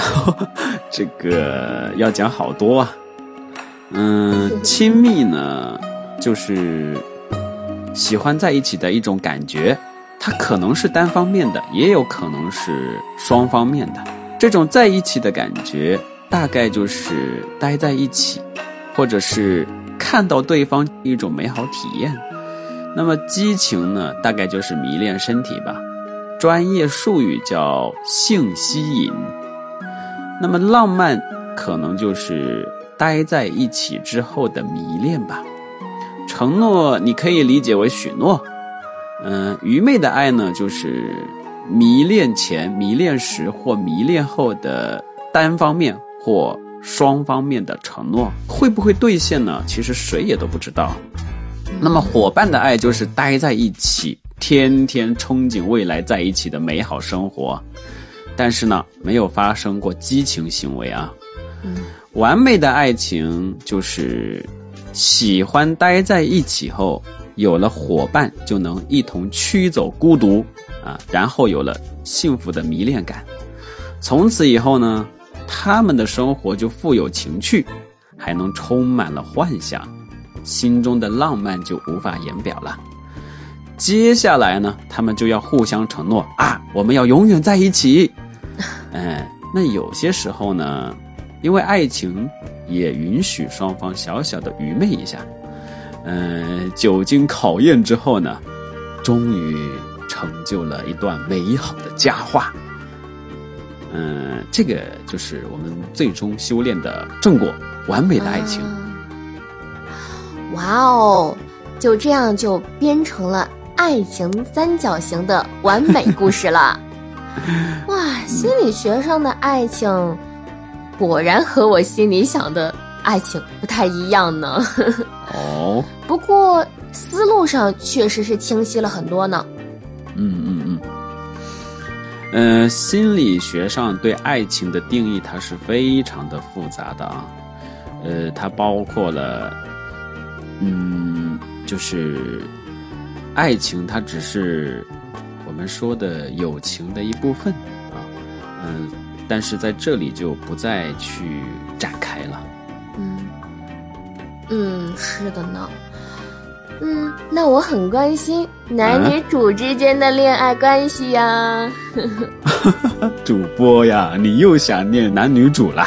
这个要讲好多啊。嗯，亲密呢，就是喜欢在一起的一种感觉，它可能是单方面的，也有可能是双方面的。这种在一起的感觉，大概就是待在一起，或者是看到对方一种美好体验。那么激情呢，大概就是迷恋身体吧，专业术语叫性吸引。那么浪漫可能就是待在一起之后的迷恋吧。承诺你可以理解为许诺，嗯，愚昧的爱呢，就是迷恋前、迷恋时或迷恋后的单方面或双方面的承诺，会不会兑现呢？其实谁也都不知道。那么伙伴的爱就是待在一起，天天憧憬未来在一起的美好生活。但是呢，没有发生过激情行为啊。完美的爱情就是喜欢待在一起后，有了伙伴就能一同驱走孤独啊，然后有了幸福的迷恋感。从此以后呢，他们的生活就富有情趣，还能充满了幻想，心中的浪漫就无法言表了。接下来呢，他们就要互相承诺啊，我们要永远在一起。哎，那有些时候呢，因为爱情也允许双方小小的愚昧一下，嗯，久经考验之后呢，终于成就了一段美好的佳话。嗯，这个就是我们最终修炼的正果，完美的爱情。哇哦，就这样就编成了爱情三角形的完美故事了。哇，心理学上的爱情，果然和我心里想的爱情不太一样呢。哦，不过思路上确实是清晰了很多呢。嗯嗯嗯。呃，心理学上对爱情的定义，它是非常的复杂的啊。呃，它包括了，嗯，就是爱情，它只是。我们说的友情的一部分啊，嗯，但是在这里就不再去展开了。嗯，嗯，是的呢。嗯，那我很关心男女主之间的恋爱关系呀。主播呀，你又想念男女主了？